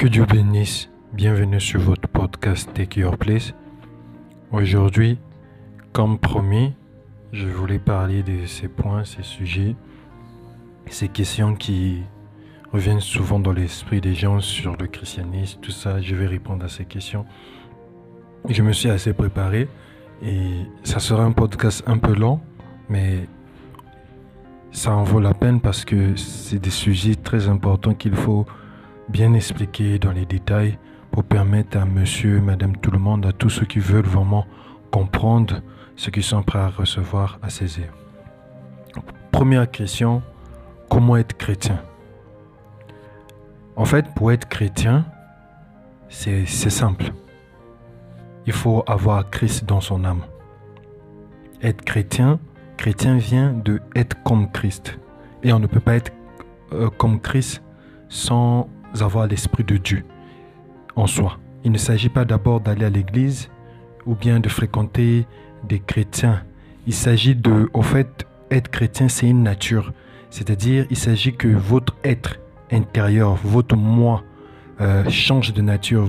Que Dieu bénisse. Bienvenue sur votre podcast Take Your Place. Aujourd'hui, comme promis, je voulais parler de ces points, ces sujets, ces questions qui reviennent souvent dans l'esprit des gens sur le christianisme, tout ça. Je vais répondre à ces questions. Je me suis assez préparé et ça sera un podcast un peu long, mais ça en vaut la peine parce que c'est des sujets très importants qu'il faut bien expliquer dans les détails pour permettre à monsieur, madame, tout le monde, à tous ceux qui veulent vraiment comprendre ce qu'ils sont prêts à recevoir, à saisir. Première question, comment être chrétien? En fait, pour être chrétien, c'est simple. Il faut avoir Christ dans son âme. Être chrétien, chrétien vient de être comme Christ. Et on ne peut pas être euh, comme Christ sans avoir l'Esprit de Dieu en soi. Il ne s'agit pas d'abord d'aller à l'église ou bien de fréquenter des chrétiens. Il s'agit de, au fait, être chrétien, c'est une nature. C'est-à-dire, il s'agit que votre être intérieur, votre moi, euh, change de nature,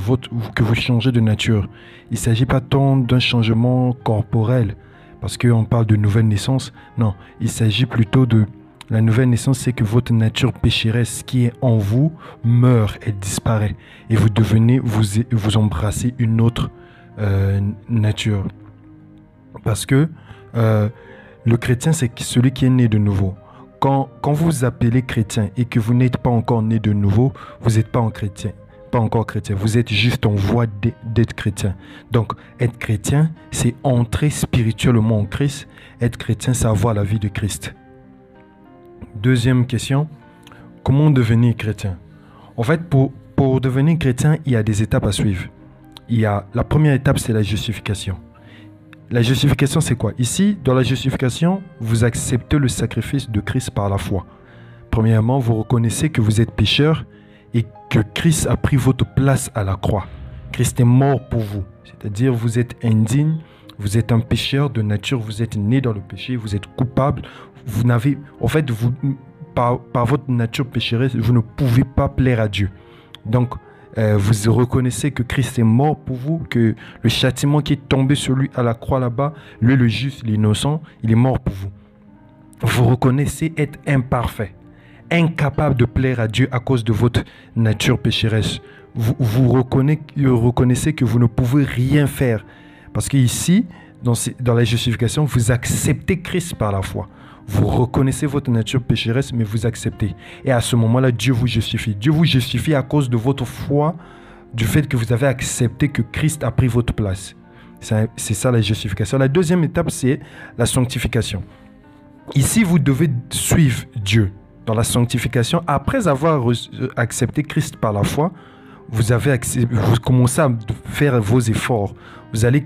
que vous changez de nature. Il ne s'agit pas tant d'un changement corporel, parce qu'on parle de nouvelle naissance. Non, il s'agit plutôt de la nouvelle naissance, c'est que votre nature pécheresse qui est en vous meurt, elle disparaît. Et vous devenez, vous, vous embrassez une autre euh, nature. Parce que euh, le chrétien, c'est celui qui est né de nouveau. Quand, quand vous appelez chrétien et que vous n'êtes pas encore né de nouveau, vous n'êtes pas en chrétien pas encore chrétien, vous êtes juste en voie d'être chrétien. Donc, être chrétien, c'est entrer spirituellement en Christ. Être chrétien, c'est avoir la vie de Christ. Deuxième question, comment devenir chrétien? En fait, pour, pour devenir chrétien, il y a des étapes à suivre. Il y a, la première étape, c'est la justification. La justification, c'est quoi? Ici, dans la justification, vous acceptez le sacrifice de Christ par la foi. Premièrement, vous reconnaissez que vous êtes pécheur et que Christ a pris votre place à la croix. Christ est mort pour vous. C'est-à-dire, vous êtes indigne, vous êtes un pécheur de nature, vous êtes né dans le péché, vous êtes coupable, vous n'avez, en fait, vous, par, votre nature pécheresse, vous ne pouvez pas plaire à Dieu. Donc, euh, vous reconnaissez que Christ est mort pour vous, que le châtiment qui est tombé sur lui à la croix là-bas, lui le juste, l'innocent, il est mort pour vous. Vous reconnaissez être imparfait, incapable de plaire à Dieu à cause de votre nature pécheresse. Vous, vous reconnaissez, que vous ne pouvez rien faire. Parce qu'ici, dans, dans la justification, vous acceptez Christ par la foi. Vous reconnaissez votre nature pécheresse, mais vous acceptez. Et à ce moment-là, Dieu vous justifie. Dieu vous justifie à cause de votre foi, du fait que vous avez accepté que Christ a pris votre place. C'est ça la justification. La deuxième étape, c'est la sanctification. Ici, vous devez suivre Dieu dans la sanctification. Après avoir accepté Christ par la foi, vous, avez vous commencez à faire vos efforts. Vous allez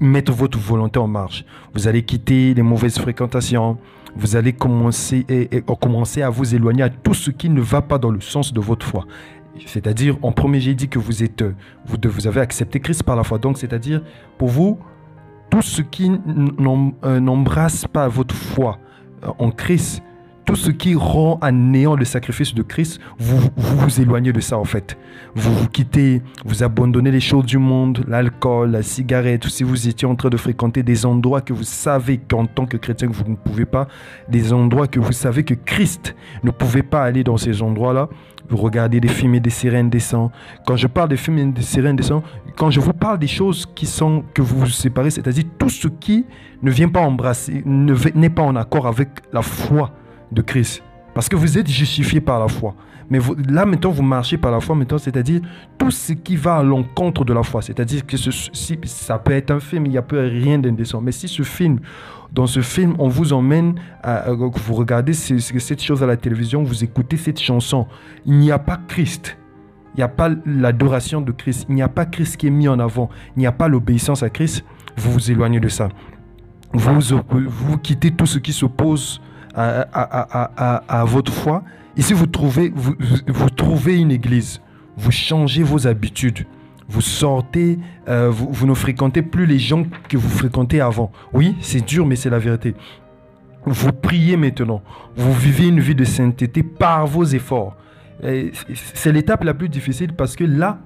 mettre votre volonté en marche. Vous allez quitter les mauvaises fréquentations. Vous allez commencer, et, à vous éloigner à tout ce qui ne va pas dans le sens de votre foi. C'est-à-dire, en premier, j'ai dit que vous êtes, vous, vous avez accepté Christ par la foi. Donc, c'est-à-dire, pour vous, tout ce qui euh, n'embrasse pas votre foi euh, en Christ, tout ce qui rend à néant le sacrifice de Christ, vous, vous, éloignez de ça en fait. Vous vous quittez, vous abandonnez les choses du monde, l'alcool, la cigarette, si vous étiez en train de fréquenter des endroits que vous savez qu'en tant que chrétien vous ne pouvez pas, des endroits que vous savez que Christ ne pouvait pas aller dans ces endroits-là, vous regardez des films et des sirènes des. Quand je parle des films et des sirènes des quand je vous parle des choses qui sont que vous vous séparez, c'est-à-dire tout ce qui ne vient pas embrasser, n'est pas en accord avec la foi de Christ. Parce que vous êtes justifié par la foi. Mais là, maintenant, vous marchez par la foi, maintenant, c'est-à-dire tout ce qui va à l'encontre de la foi. C'est-à-dire que si, ça peut être un film, il n'y a peu rien d'indécent. Mais si ce film, dans ce film, on vous emmène, à, vous regardez cette chose à la télévision, vous écoutez cette chanson, il n'y a pas Christ. Il n'y a pas l'adoration de Christ. Il n'y a pas Christ qui est mis en avant. Il n'y a pas l'obéissance à Christ. Vous vous éloignez de ça. Vous, vous quittez tout ce qui s'oppose à, votre foi. Ici, vous trouvez, vous, trouvez une église. Vous changez vos habitudes. Vous sortez, euh, vous, vous, ne fréquentez plus les gens que vous fréquentez avant. Oui, c'est dur, mais c'est la vérité. Vous priez maintenant. Vous vivez une vie de sainteté par vos efforts. C'est l'étape la plus difficile parce que là,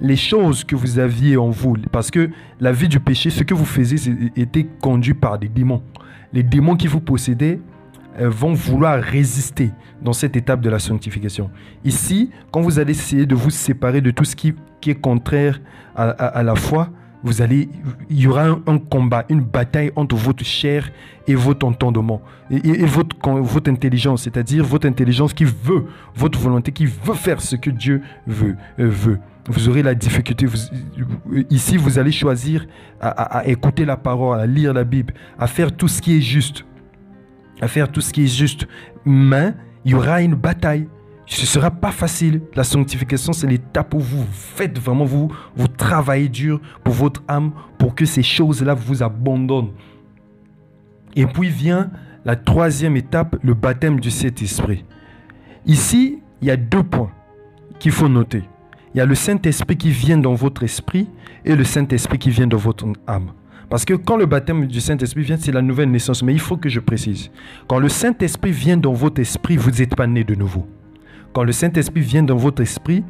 les choses que vous aviez en vous, parce que la vie du péché, ce que vous faisiez, était conduit par des démons. Les démons qui vous possédaient vont vouloir résister dans cette étape de la sanctification. Ici, quand vous allez essayer de vous séparer de tout ce qui, est contraire à la foi, vous allez, il y aura un, combat, une bataille entre votre chair et votre entendement et, votre, votre intelligence, c'est-à-dire votre intelligence qui veut, votre volonté qui veut faire ce que Dieu veut. Euh, veut. Vous aurez la difficulté. ici, vous allez choisir à, écouter la parole, à lire la Bible, à faire tout ce qui est juste, à faire tout ce qui est juste. Mais il y aura une bataille ce ne sera pas facile. La sanctification, c'est l'étape où vous faites vraiment, vous, vous travaillez dur pour votre âme, pour que ces choses-là vous abandonnent. Et puis vient la troisième étape, le baptême du Saint-Esprit. Ici, il y a deux points qu'il faut noter. Il y a le Saint-Esprit qui vient dans votre esprit et le Saint-Esprit qui vient dans votre âme. Parce que quand le baptême du Saint-Esprit vient, c'est la nouvelle naissance. Mais il faut que je précise. Quand le Saint-Esprit vient dans votre esprit, vous n'êtes pas né de nouveau. Quand le Saint-Esprit vient dans votre esprit,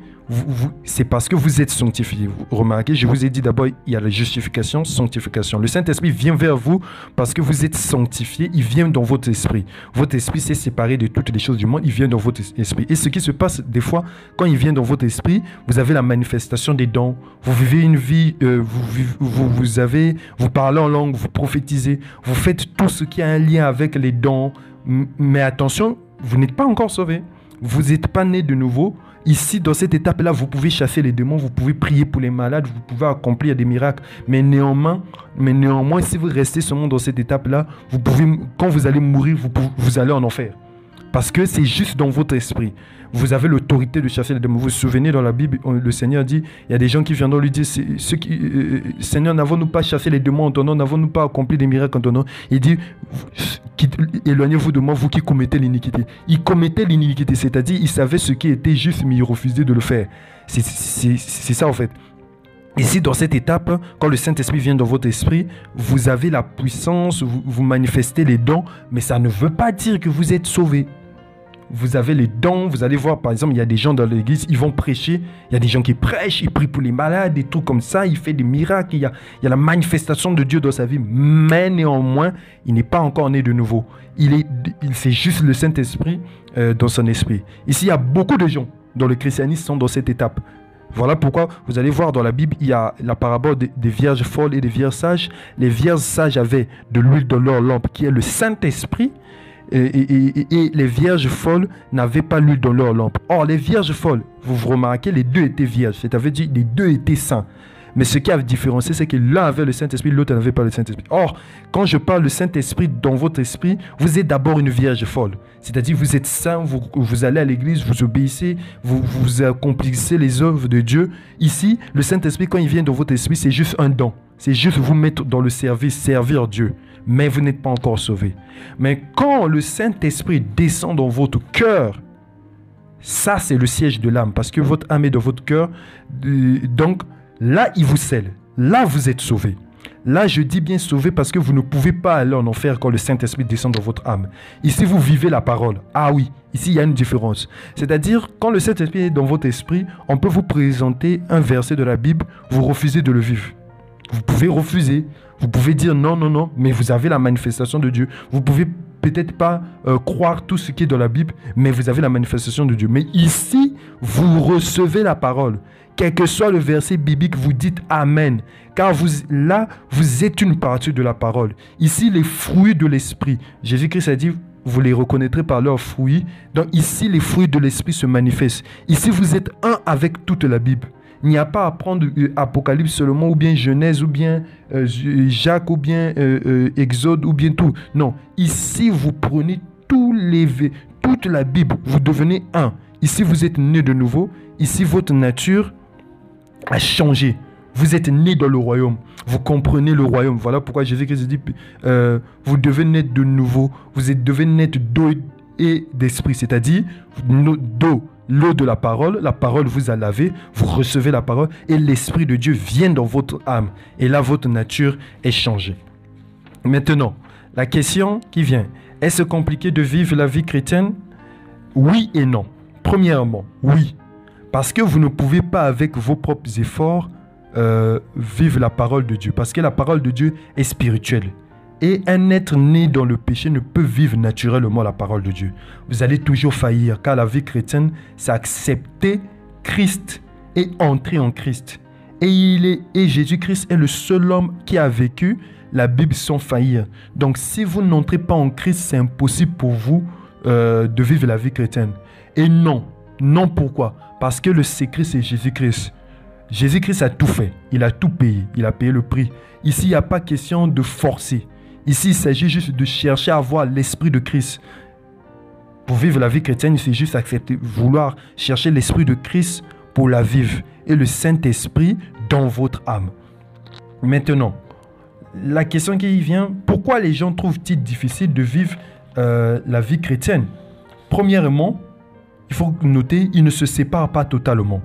c'est parce que vous êtes sanctifié. remarquez, je vous ai dit d'abord, il y a la justification, sanctification. Le Saint-Esprit vient vers vous parce que vous êtes sanctifié, il vient dans votre esprit. Votre esprit s'est séparé de toutes les choses du monde, il vient dans votre esprit. Et ce qui se passe des fois, quand il vient dans votre esprit, vous avez la manifestation des dons. Vous vivez une vie, euh, vous, vous, parlez en langue, vous prophétisez, vous faites tout ce qui a un lien avec les dons. Mais attention, vous n'êtes pas encore sauvé. Vous n'êtes pas né de nouveau. Ici, dans cette étape-là, vous pouvez chasser les démons, vous pouvez prier pour les malades, vous pouvez accomplir des miracles. Mais néanmoins, mais néanmoins si vous restez seulement dans cette étape-là, vous pouvez, quand vous allez mourir, vous, vous allez en enfer. Parce que c'est juste dans votre esprit. Vous avez l'autorité de chasser les démons. Vous vous souvenez dans la Bible, le Seigneur dit, il y a des gens qui viendront lui dire, euh, euh, Seigneur, n'avons-nous pas chassé les démons en ton nom, n'avons-nous pas accompli des miracles en ton nom? Il dit, éloignez-vous de moi, vous qui commettez l'iniquité. Il commettait l'iniquité, c'est-à-dire il savait ce qui était juste, mais il refusait de le faire. C'est ça en fait. Ici, dans cette étape, quand le Saint-Esprit vient dans votre esprit, vous avez la puissance, vous, vous manifestez les dons, mais ça ne veut pas dire que vous êtes sauvé vous avez les dons, vous allez voir par exemple, il y a des gens dans l'église, ils vont prêcher, il y a des gens qui prêchent, ils prient pour les malades, des trucs comme ça, il fait des miracles, il y a, la manifestation de Dieu dans sa vie, mais néanmoins, il n'est pas encore né de nouveau. Il est, il c'est juste le Saint-Esprit euh, dans son esprit. Ici, il y a beaucoup de gens dans le christianisme sont dans cette étape. Voilà pourquoi vous allez voir dans la Bible, il y a la parabole des, des vierges folles et des vierges sages. Les vierges sages avaient de l'huile dans leur lampe, qui est le Saint-Esprit et, les vierges folles n'avaient pas l'huile dans leur lampe. Or, les vierges folles, vous vous remarquez, les deux étaient vierges, c'est-à-dire les deux étaient saints. Mais ce qui a différencié, c'est que l'un avait le Saint-Esprit, l'autre n'avait pas le Saint-Esprit. Or, quand je parle du Saint-Esprit dans votre esprit, vous êtes d'abord une vierge folle. C'est-à-dire, vous êtes saint, vous, vous allez à l'église, vous obéissez, vous, vous accomplissez les œuvres de Dieu. Ici, le Saint-Esprit, quand il vient dans votre esprit, c'est juste un don. C'est juste vous mettre dans le service, servir Dieu mais vous n'êtes pas encore sauvé. Mais quand le Saint-Esprit descend dans votre cœur, ça c'est le siège de l'âme, parce que votre âme est dans votre cœur. Donc là, il vous scelle. Là, vous êtes sauvé. Là, je dis bien sauvé parce que vous ne pouvez pas aller en enfer quand le Saint-Esprit descend dans votre âme. Ici, vous vivez la parole. Ah oui, ici, il y a une différence. C'est-à-dire, quand le Saint-Esprit est dans votre esprit, on peut vous présenter un verset de la Bible, vous refusez de le vivre. Vous pouvez refuser. Vous pouvez dire non, non, non, mais vous avez la manifestation de Dieu. Vous pouvez peut-être pas euh, croire tout ce qui est dans la Bible, mais vous avez la manifestation de Dieu. Mais ici, vous recevez la parole. Quel que soit le verset biblique, vous dites Amen. Car là, vous êtes une partie de la parole. Ici, les fruits de l'esprit. Jésus-Christ a dit, vous les reconnaîtrez par leurs fruits. Donc ici, les fruits de l'esprit se manifestent. Ici, vous êtes un avec toute la Bible. Il n'y a pas à prendre euh, Apocalypse seulement, ou bien Genèse, ou bien euh, Jacques, ou bien euh, Exode, ou bien tout. Non, ici vous prenez tous les, toute la Bible, vous devenez un. Ici vous êtes né de nouveau, ici votre nature a changé. Vous êtes né dans le royaume. Vous comprenez le royaume. Voilà pourquoi Jésus-Christ dit, vous devez naître de nouveau. Vous devez naître d'eau et d'esprit. C'est-à-dire, l'eau de la parole, la parole vous a lavé, vous recevez la parole et l'Esprit de Dieu vient dans votre âme. Et là, votre nature est changée. Maintenant, la question qui vient, est-ce compliqué de vivre la vie chrétienne? Oui et non. Premièrement, oui, parce que vous ne pouvez pas avec vos propres efforts euh, vivre la parole de Dieu, parce que la parole de Dieu est spirituelle. Et un être né dans le péché ne peut vivre naturellement la parole de Dieu. Vous allez toujours faillir, car la vie chrétienne, c'est accepter Christ et entrer en Christ. Et, Jésus-Christ est le seul homme qui a vécu la Bible sans faillir. Donc si vous n'entrez pas en Christ, c'est impossible pour vous euh, de vivre la vie chrétienne. Et non, non pourquoi? Parce que le secret, c'est Jésus-Christ. Jésus-Christ a tout fait. Il a tout payé. Il a payé le prix. Ici, il n'y a pas question de forcer. Ici, il s'agit juste de chercher à avoir l'esprit de Christ. Pour vivre la vie chrétienne, il faut juste accepter, vouloir chercher l'esprit de Christ pour la vivre. Et le Saint-Esprit dans votre âme. Maintenant, la question qui vient, pourquoi les gens trouvent-ils difficile de vivre euh, la vie chrétienne? Premièrement, il faut noter, ils ne se séparent pas totalement.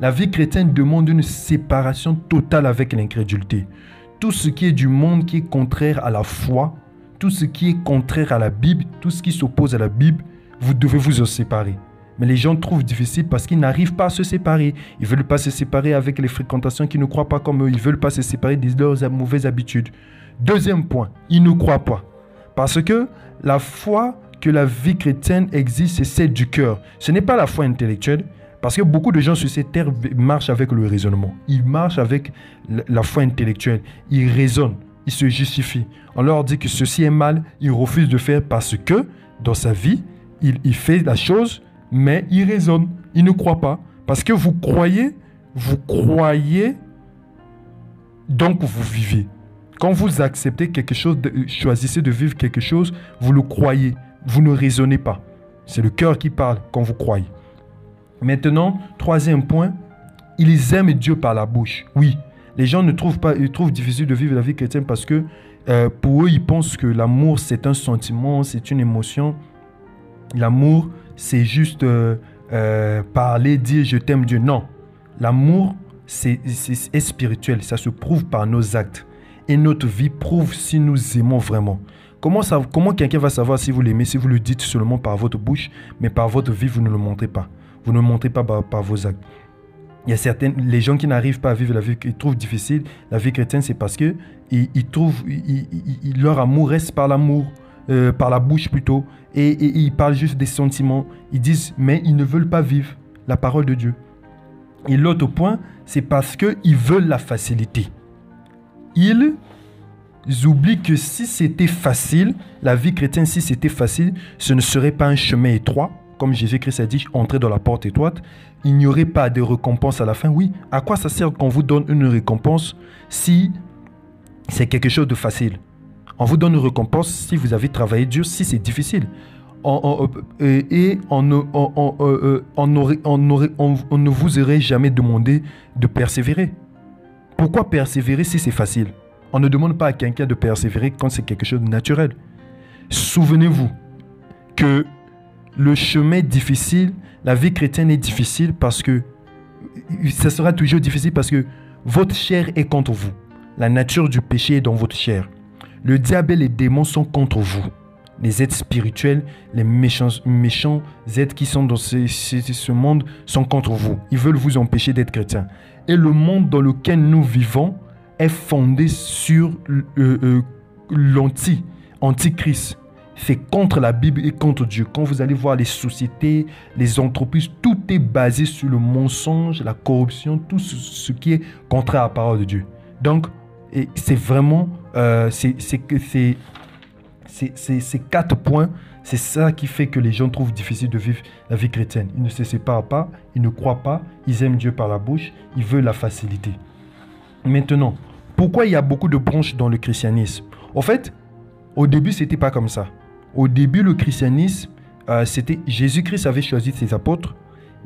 La vie chrétienne demande une séparation totale avec l'incrédulité tout ce qui est du monde qui est contraire à la foi, tout ce qui est contraire à la Bible, tout ce qui s'oppose à la Bible, vous devez vous en séparer. Mais les gens trouvent difficile parce qu'ils n'arrivent pas à se séparer. Ils ne veulent pas se séparer avec les fréquentations qui ne croient pas comme eux. Ils ne veulent pas se séparer de leurs mauvaises habitudes. Deuxième point, ils ne croient pas. Parce que la foi que la vie chrétienne existe, c'est celle du cœur. Ce n'est pas la foi intellectuelle, parce que beaucoup de gens sur cette terre marchent avec le raisonnement. Ils marchent avec la foi intellectuelle. Ils raisonnent. Ils se justifient. On leur dit que ceci est mal. Ils refusent de faire parce que dans sa vie, il, fait la chose, mais il raisonne. Il ne croit pas. Parce que vous croyez, vous croyez, donc vous vivez. Quand vous acceptez quelque chose, choisissez de vivre quelque chose, vous le croyez. Vous ne raisonnez pas. C'est le cœur qui parle quand vous croyez. Maintenant, troisième point, ils aiment Dieu par la bouche. Oui, les gens ne trouvent pas, ils trouvent difficile de vivre la vie chrétienne parce que euh, pour eux, ils pensent que l'amour, c'est un sentiment, c'est une émotion. L'amour, c'est juste euh, euh, parler, dire je t'aime Dieu. Non, l'amour, c'est spirituel, ça se prouve par nos actes. Et notre vie prouve si nous aimons vraiment. Comment, comment quelqu'un va savoir si vous l'aimez, si vous le dites seulement par votre bouche, mais par votre vie, vous ne le montrez pas? Vous ne montrez pas par, vos actes. Il y a certaines, les gens qui n'arrivent pas à vivre la vie qu'ils trouvent difficile, la vie chrétienne, c'est parce que ils, trouvent, leur amour reste par l'amour, euh, par la bouche plutôt, et, ils parlent juste des sentiments. Ils disent, mais ils ne veulent pas vivre la parole de Dieu. Et l'autre point, c'est parce qu'ils veulent la facilité. Ils oublient que si c'était facile, la vie chrétienne, si c'était facile, ce ne serait pas un chemin étroit, comme Jésus-Christ a dit, entrez dans la porte étroite, il n'y aurait pas de récompense à la fin. Oui, à quoi ça sert qu'on vous donne une récompense si c'est quelque chose de facile? On vous donne une récompense si vous avez travaillé dur, si c'est difficile. et on ne, vous aurait jamais demandé de persévérer. Pourquoi persévérer si c'est facile? On ne demande pas à quelqu'un de persévérer quand c'est quelque chose de naturel. Souvenez-vous que le chemin difficile, la vie chrétienne est difficile parce que ça sera toujours difficile parce que votre chair est contre vous. La nature du péché est dans votre chair. Le diable et les démons sont contre vous. Les êtres spirituels, les méchants, méchants êtres qui sont dans ce, monde sont contre vous. Ils veulent vous empêcher d'être chrétien. Et le monde dans lequel nous vivons est fondé sur euh, euh, l'anti, antichrist c'est contre la Bible et contre Dieu. Quand vous allez voir les sociétés, les entreprises, tout est basé sur le mensonge, la corruption, tout ce, qui est contraire à la parole de Dieu. Donc, c'est vraiment euh, ces quatre points, c'est ça qui fait que les gens trouvent difficile de vivre la vie chrétienne. Ils ne se séparent pas, ils ne croient pas, ils aiment Dieu par la bouche, ils veulent la facilité. Maintenant, pourquoi il y a beaucoup de branches dans le christianisme? En fait, au début, c'était pas comme ça. Au début, le christianisme, euh, c'était Jésus-Christ avait choisi ses apôtres.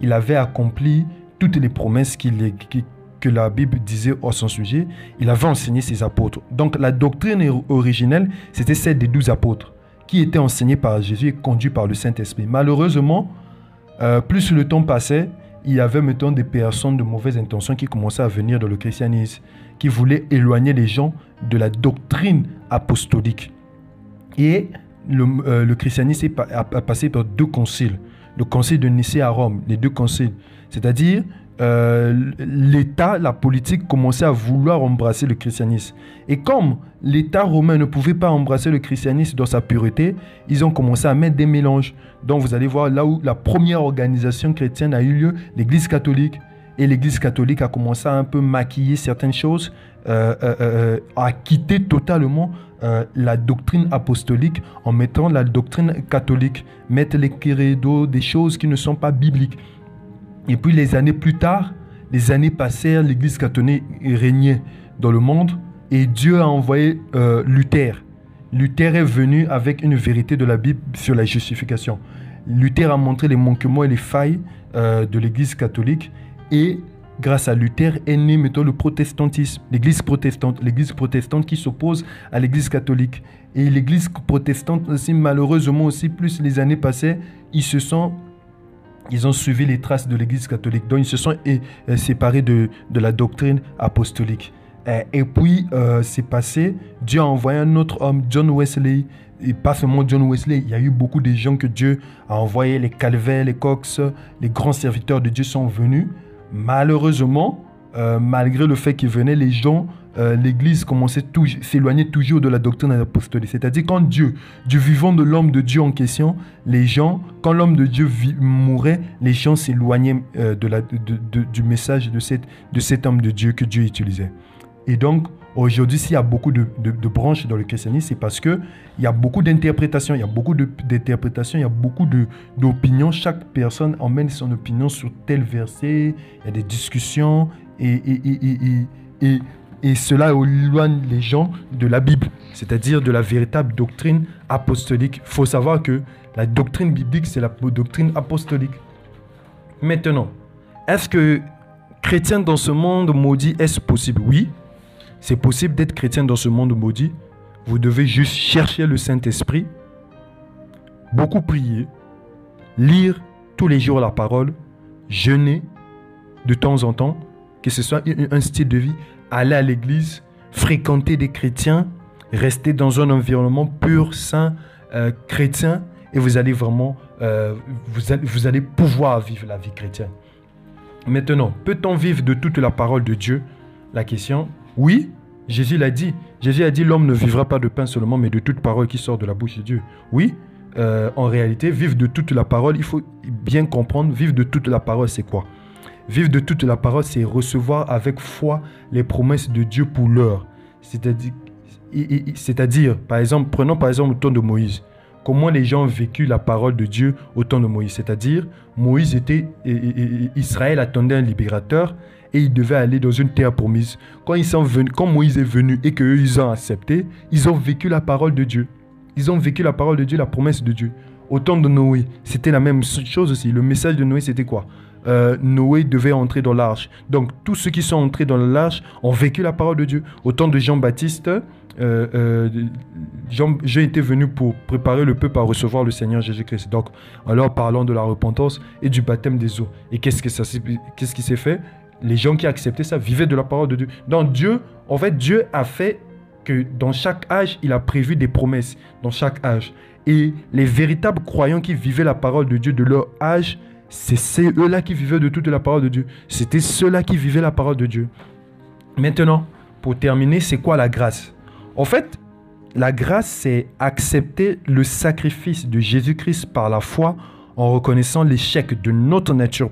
Il avait accompli toutes les promesses que la Bible disait à son sujet. Il avait enseigné ses apôtres. Donc la doctrine originelle, c'était celle des douze apôtres, qui étaient enseignés par Jésus et conduits par le Saint-Esprit. Malheureusement, euh, plus le temps passait, il y avait maintenant des personnes de mauvaises intentions qui commençaient à venir dans le christianisme, qui voulaient éloigner les gens de la doctrine apostolique. Le, euh, le christianisme a, passé par deux conciles. le concile de Nicée à Rome, les deux conciles. C'est-à-dire, euh, l'État, la politique commençait à vouloir embrasser le christianisme. Et comme l'État romain ne pouvait pas embrasser le christianisme dans sa pureté, ils ont commencé à mettre des mélanges. Donc vous allez voir là où la première organisation chrétienne a eu lieu, l'Église catholique. Et l'Église catholique a commencé à un peu maquiller certaines choses, euh, euh, à quitter totalement la doctrine apostolique en mettant la doctrine catholique, mettre les credos, des choses qui ne sont pas bibliques. Et puis les années plus tard, les années passèrent, l'Église catholique régnait dans le monde et Dieu a envoyé euh, Luther. Luther est venu avec une vérité de la Bible sur la justification. Luther a montré les manquements et les failles euh, de l'Église catholique et grâce à Luther est né mettons, le protestantisme, l'Église protestante, l'Église protestante qui s'oppose à l'Église catholique. Et l'Église protestante aussi, malheureusement aussi, plus les années passaient, ils se sont ils ont suivi les traces de l'Église catholique. Donc ils se sont euh, séparés de, de la doctrine apostolique. Et puis, euh, c'est passé, Dieu a envoyé un autre homme, John Wesley. Et pas seulement John Wesley, il y a eu beaucoup de gens que Dieu a envoyés, les Calvins, les Cox, les grands serviteurs de Dieu sont venus. Malheureusement, euh, malgré le fait qu'ils venaient, les gens euh, l'Église commençait s'éloigner toujours de la doctrine apostolique. C'est-à-dire quand Dieu, du vivant de l'homme de Dieu en question, les gens, quand l'homme de Dieu mourait, les gens s'éloignaient euh, de du message de, cette, de cet homme de Dieu que Dieu utilisait. Et donc, aujourd'hui, s'il y a beaucoup de, branches dans le christianisme, c'est parce qu'il y a beaucoup d'interprétations, il y a beaucoup d'interprétations, il y a beaucoup d'opinions. Chaque personne emmène son opinion sur tel verset, il y a des discussions et, et, et, et cela éloigne les gens de la Bible, c'est-à-dire de la véritable doctrine apostolique. Il faut savoir que la doctrine biblique, c'est la doctrine apostolique. Maintenant, est-ce que chrétien dans ce monde maudit, est-ce possible? Oui, c'est possible d'être chrétien dans ce monde maudit. Vous devez juste chercher le Saint-Esprit, beaucoup prier, lire tous les jours la parole, jeûner de temps en temps, que ce soit un style de vie, aller à l'église, fréquenter des chrétiens, rester dans un environnement pur, sain, euh, chrétien, et vous allez vraiment, euh, vous allez pouvoir vivre la vie chrétienne. Maintenant, peut-on vivre de toute la parole de Dieu? La question, oui, Jésus l'a dit. Jésus a dit, l'homme ne vivra pas de pain seulement, mais de toute parole qui sort de la bouche de Dieu. Oui, euh, en réalité, vivre de toute la parole, il faut bien comprendre, vivre de toute la parole, c'est quoi? Vivre de toute la parole, c'est recevoir avec foi les promesses de Dieu pour l'heure. C'est-à-dire, par exemple, prenons par exemple le temps de Moïse. Comment les gens ont vécu la parole de Dieu au temps de Moïse? C'est-à-dire, Moïse était, Israël attendait un libérateur et il devait aller dans une terre promise. Quand, ils sont venus, quand Moïse est venu et qu'eux, ils ont accepté, ils ont vécu la parole de Dieu. Ils ont vécu la parole de Dieu, la promesse de Dieu. Au temps de Noé, c'était la même chose aussi. Le message de Noé, c'était quoi? Euh, Noé devait entrer dans l'arche. Donc tous ceux qui sont entrés dans l'arche ont vécu la parole de Dieu. Au temps de Jean-Baptiste, euh, euh, Jean, été venu pour préparer le peuple à recevoir le Seigneur Jésus-Christ. Donc, alors parlons de la repentance et du baptême des eaux. Et qu'est-ce, qu'est-ce qui s'est fait? Les gens qui acceptaient ça vivaient de la parole de Dieu. Donc Dieu, en fait, Dieu a fait que dans chaque âge, il a prévu des promesses dans chaque âge. Et les véritables croyants qui vivaient la parole de Dieu de leur âge, c'est eux-là qui vivaient de toute la parole de Dieu. C'était ceux-là qui vivaient la parole de Dieu. Maintenant, pour terminer, c'est quoi la grâce? En fait, la grâce, c'est accepter le sacrifice de Jésus-Christ par la foi en reconnaissant l'échec de notre nature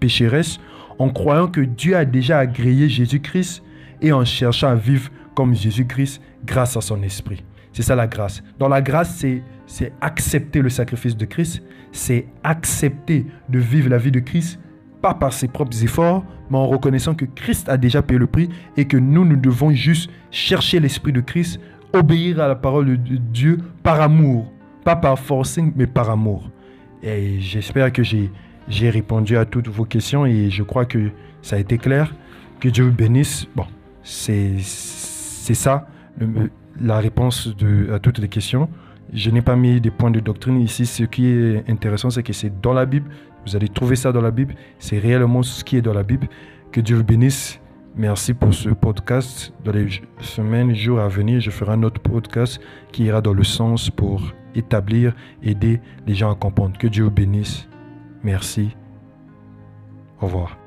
pécheresse, en croyant que Dieu a déjà agréé Jésus-Christ et en cherchant à vivre comme Jésus-Christ grâce à son esprit. C'est ça la grâce. Dans la grâce, c'est c'est accepter le sacrifice de Christ, c'est accepter de vivre la vie de Christ, pas par ses propres efforts, mais en reconnaissant que Christ a déjà payé le prix et que nous, nous devons juste chercher l'Esprit de Christ, obéir à la parole de Dieu par amour, pas par forcing, mais par amour. Et j'espère que j'ai répondu à toutes vos questions et je crois que ça a été clair. Que Dieu vous bénisse. Bon, c'est ça la réponse à toutes les questions. Je n'ai pas mis des points de doctrine ici. Ce qui est intéressant, c'est que c'est dans la Bible. Vous allez trouver ça dans la Bible. C'est réellement ce qui est dans la Bible. Que Dieu vous bénisse. Merci pour ce podcast. Dans les semaines, jours à venir, je ferai un autre podcast qui ira dans le sens pour établir, aider les gens à comprendre. Que Dieu vous bénisse. Merci. Au revoir.